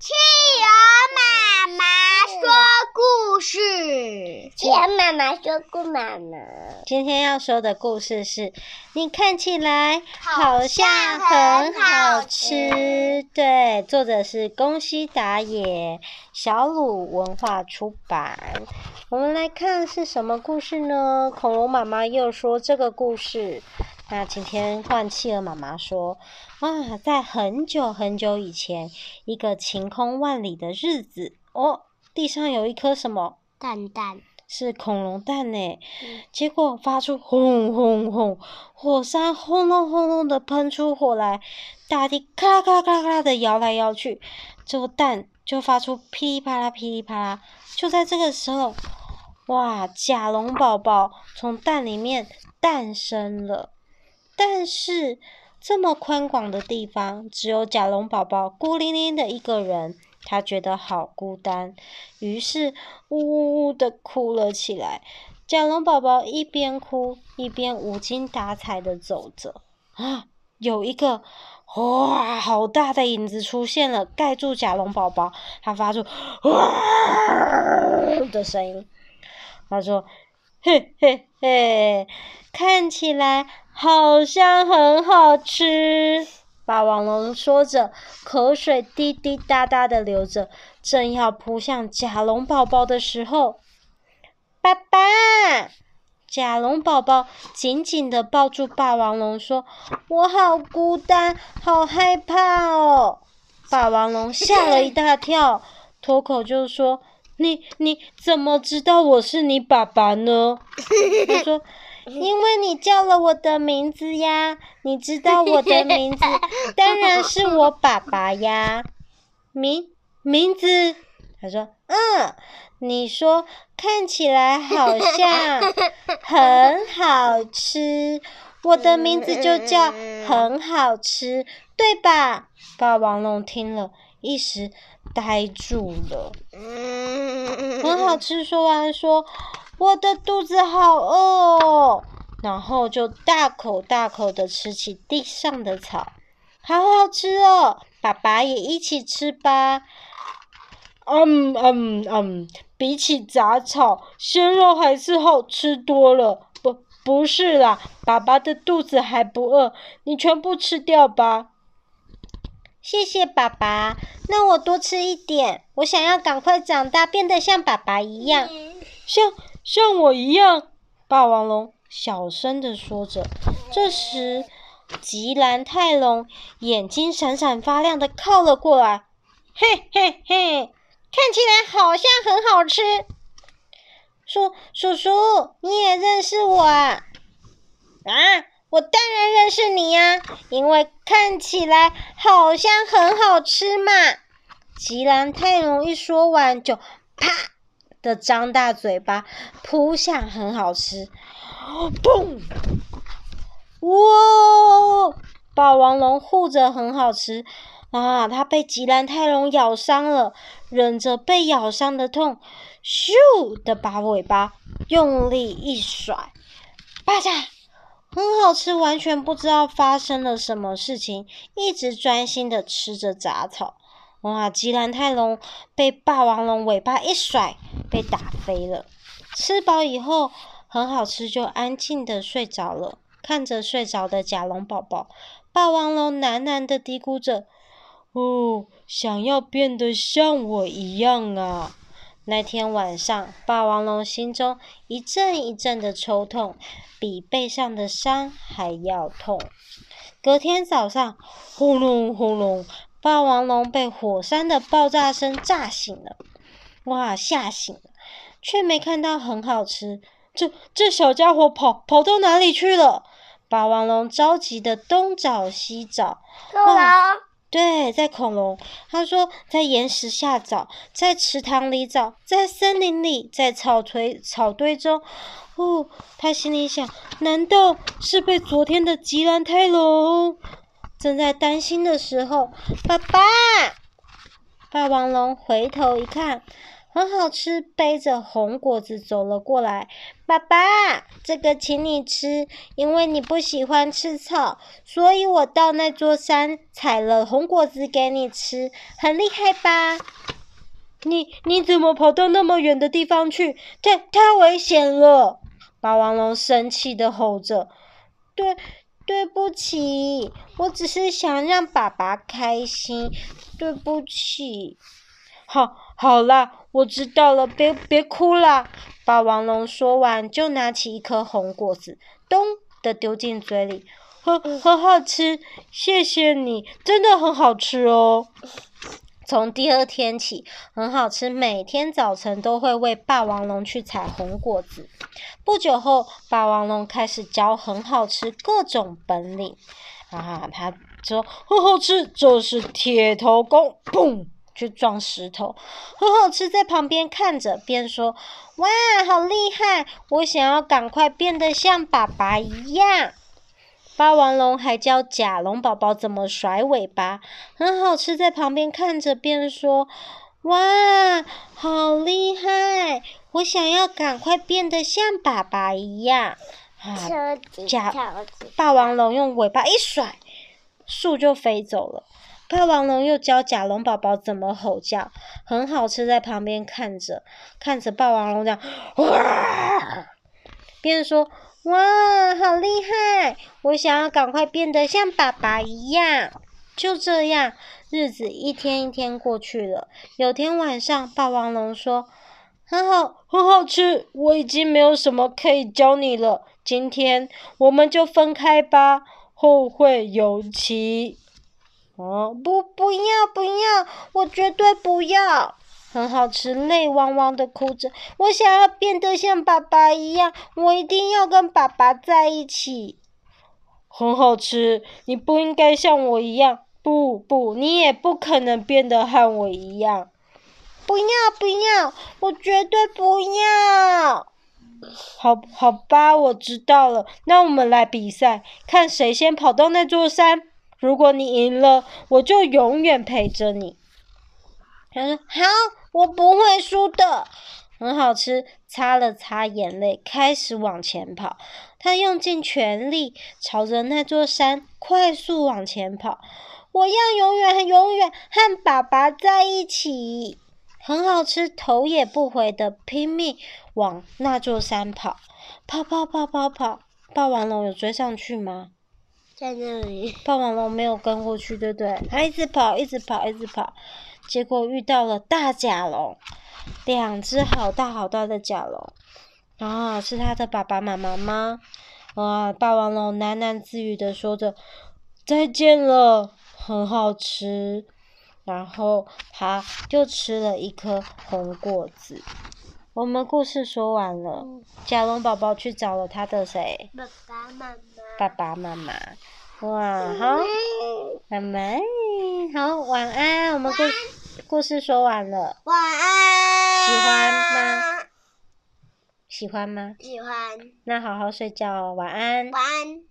企鹅妈妈说故事。企鹅妈妈说故妈妈。今天要说的故事是：你看起来好像很好吃。对，作者是宫西达也，小鲁文化出版。我们来看是什么故事呢？恐龙妈妈又说这个故事。那今天换企鹅妈妈说，啊，在很久很久以前，一个晴空万里的日子，哦，地上有一颗什么蛋蛋？是恐龙蛋呢。嗯、结果发出轰轰轰，火山轰隆轰隆的喷出火来，大地咔啦咔啦咔啦的摇来摇去，这个蛋就发出噼里啪啦噼里啪啦。就在这个时候，哇，甲龙宝宝从蛋里面诞生了。但是这么宽广的地方，只有甲龙宝宝孤零零的一个人，他觉得好孤单，于是呜呜呜的哭了起来。甲龙宝宝一边哭一边无精打采的走着。啊，有一个哇，好大的影子出现了，盖住甲龙宝宝，他发出哇的声音。他说：“嘿嘿嘿，看起来。”好像很好吃，霸王龙说着，口水滴滴答答的流着，正要扑向甲龙宝宝的时候，爸爸，甲龙宝宝紧紧的抱住霸王龙，说：“我好孤单，好害怕哦。”霸王龙吓了一大跳，脱口就说：“你你怎么知道我是你爸爸呢？”他说。因为你叫了我的名字呀，你知道我的名字，当然是我爸爸呀。名名字，他说，嗯，你说看起来好像 很好吃，我的名字就叫很好吃，对吧？霸王龙听了一时呆住了。很好吃，说完说。我的肚子好饿哦，然后就大口大口的吃起地上的草，好好吃哦！爸爸也一起吃吧。嗯嗯嗯，比起杂草，鲜肉还是好吃多了。不，不是啦，爸爸的肚子还不饿，你全部吃掉吧。谢谢爸爸，那我多吃一点，我想要赶快长大，变得像爸爸一样，像。像我一样，霸王龙小声的说着。这时，吉兰泰龙眼睛闪闪发亮的靠了过来，嘿嘿嘿，看起来好像很好吃。叔叔叔，你也认识我啊？啊，我当然认识你呀，因为看起来好像很好吃嘛。吉兰泰龙一说完就啪。的张大嘴巴扑向很好吃，嘣！哇！霸王龙护着很好吃啊，它被吉兰泰龙咬伤了，忍着被咬伤的痛，咻的把尾巴用力一甩，啪嚓！很好吃，完全不知道发生了什么事情，一直专心的吃着杂草。哇！吉兰泰龙被霸王龙尾巴一甩，被打飞了。吃饱以后，很好吃，就安静的睡着了。看着睡着的甲龙宝宝，霸王龙喃喃的嘀咕着：“哦，想要变得像我一样啊！”那天晚上，霸王龙心中一阵一阵的抽痛，比背上的伤还要痛。隔天早上，轰隆轰隆。霸王龙被火山的爆炸声炸醒了，哇，吓醒了，却没看到很好吃。这这小家伙跑跑到哪里去了？霸王龙着急的东找西找。哇，对，在恐龙。他说在岩石下找，在池塘里找，在森林里，在草堆草堆中。哦，他心里想，难道是被昨天的吉兰泰龙？正在担心的时候，爸爸，霸王龙回头一看，很好吃，背着红果子走了过来。爸爸，这个请你吃，因为你不喜欢吃草，所以我到那座山采了红果子给你吃，很厉害吧？你你怎么跑到那么远的地方去？太太危险了！霸王龙生气的吼着：“对，对不起，我只是想让爸爸开心，对不起。”好，好啦，我知道了，别别哭啦！霸王龙说完，就拿起一颗红果子，咚的丢进嘴里，很很好吃，谢谢你，真的很好吃哦。从第二天起，很好吃，每天早晨都会为霸王龙去采红果子。不久后，霸王龙开始教很好吃各种本领。啊，他说很好吃，这是铁头功，嘣，去撞石头。很好吃，在旁边看着，边说：“哇，好厉害！我想要赶快变得像爸爸一样。”霸王龙还教甲龙宝宝怎么甩尾巴，很好吃，在旁边看着边说：“哇，好厉害！我想要赶快变得像爸爸一样。”啊，甲霸王龙用尾巴一甩，树就飞走了。霸王龙又教甲龙宝宝怎么吼叫，很好吃，在旁边看着，看着霸王龙这样，哇，边说。哇，好厉害！我想要赶快变得像爸爸一样。就这样，日子一天一天过去了。有天晚上，霸王龙说：“很好，很好吃。我已经没有什么可以教你了。今天我们就分开吧，后会有期。”哦，不，不要，不要！我绝对不要。很好吃，泪汪汪的哭着。我想要变得像爸爸一样，我一定要跟爸爸在一起。很好吃，你不应该像我一样。不不，你也不可能变得和我一样。不要不要，我绝对不要。好，好吧，我知道了。那我们来比赛，看谁先跑到那座山。如果你赢了，我就永远陪着你。他说：“好。”我不会输的，很好吃。擦了擦眼泪，开始往前跑。他用尽全力，朝着那座山快速往前跑。我要永远、永远和爸爸在一起。很好吃，头也不回的拼命往那座山跑。跑跑跑跑跑，霸王龙有追上去吗？在那里。霸王龙没有跟过去，对不对？他一直跑，一直跑，一直跑。结果遇到了大甲龙，两只好大好大的甲龙，啊，是他的爸爸妈妈吗？啊，霸王龙喃喃自语的说着：“再见了，很好吃。”然后他就吃了一颗红果子。我们故事说完了，甲龙宝宝去找了他的谁？爸爸妈妈。爸爸妈妈。哇，好，妈妈，好，晚安，我们故事。故事说完了，晚安。喜欢吗？喜欢吗？喜欢。那好好睡觉哦，晚安。晚安。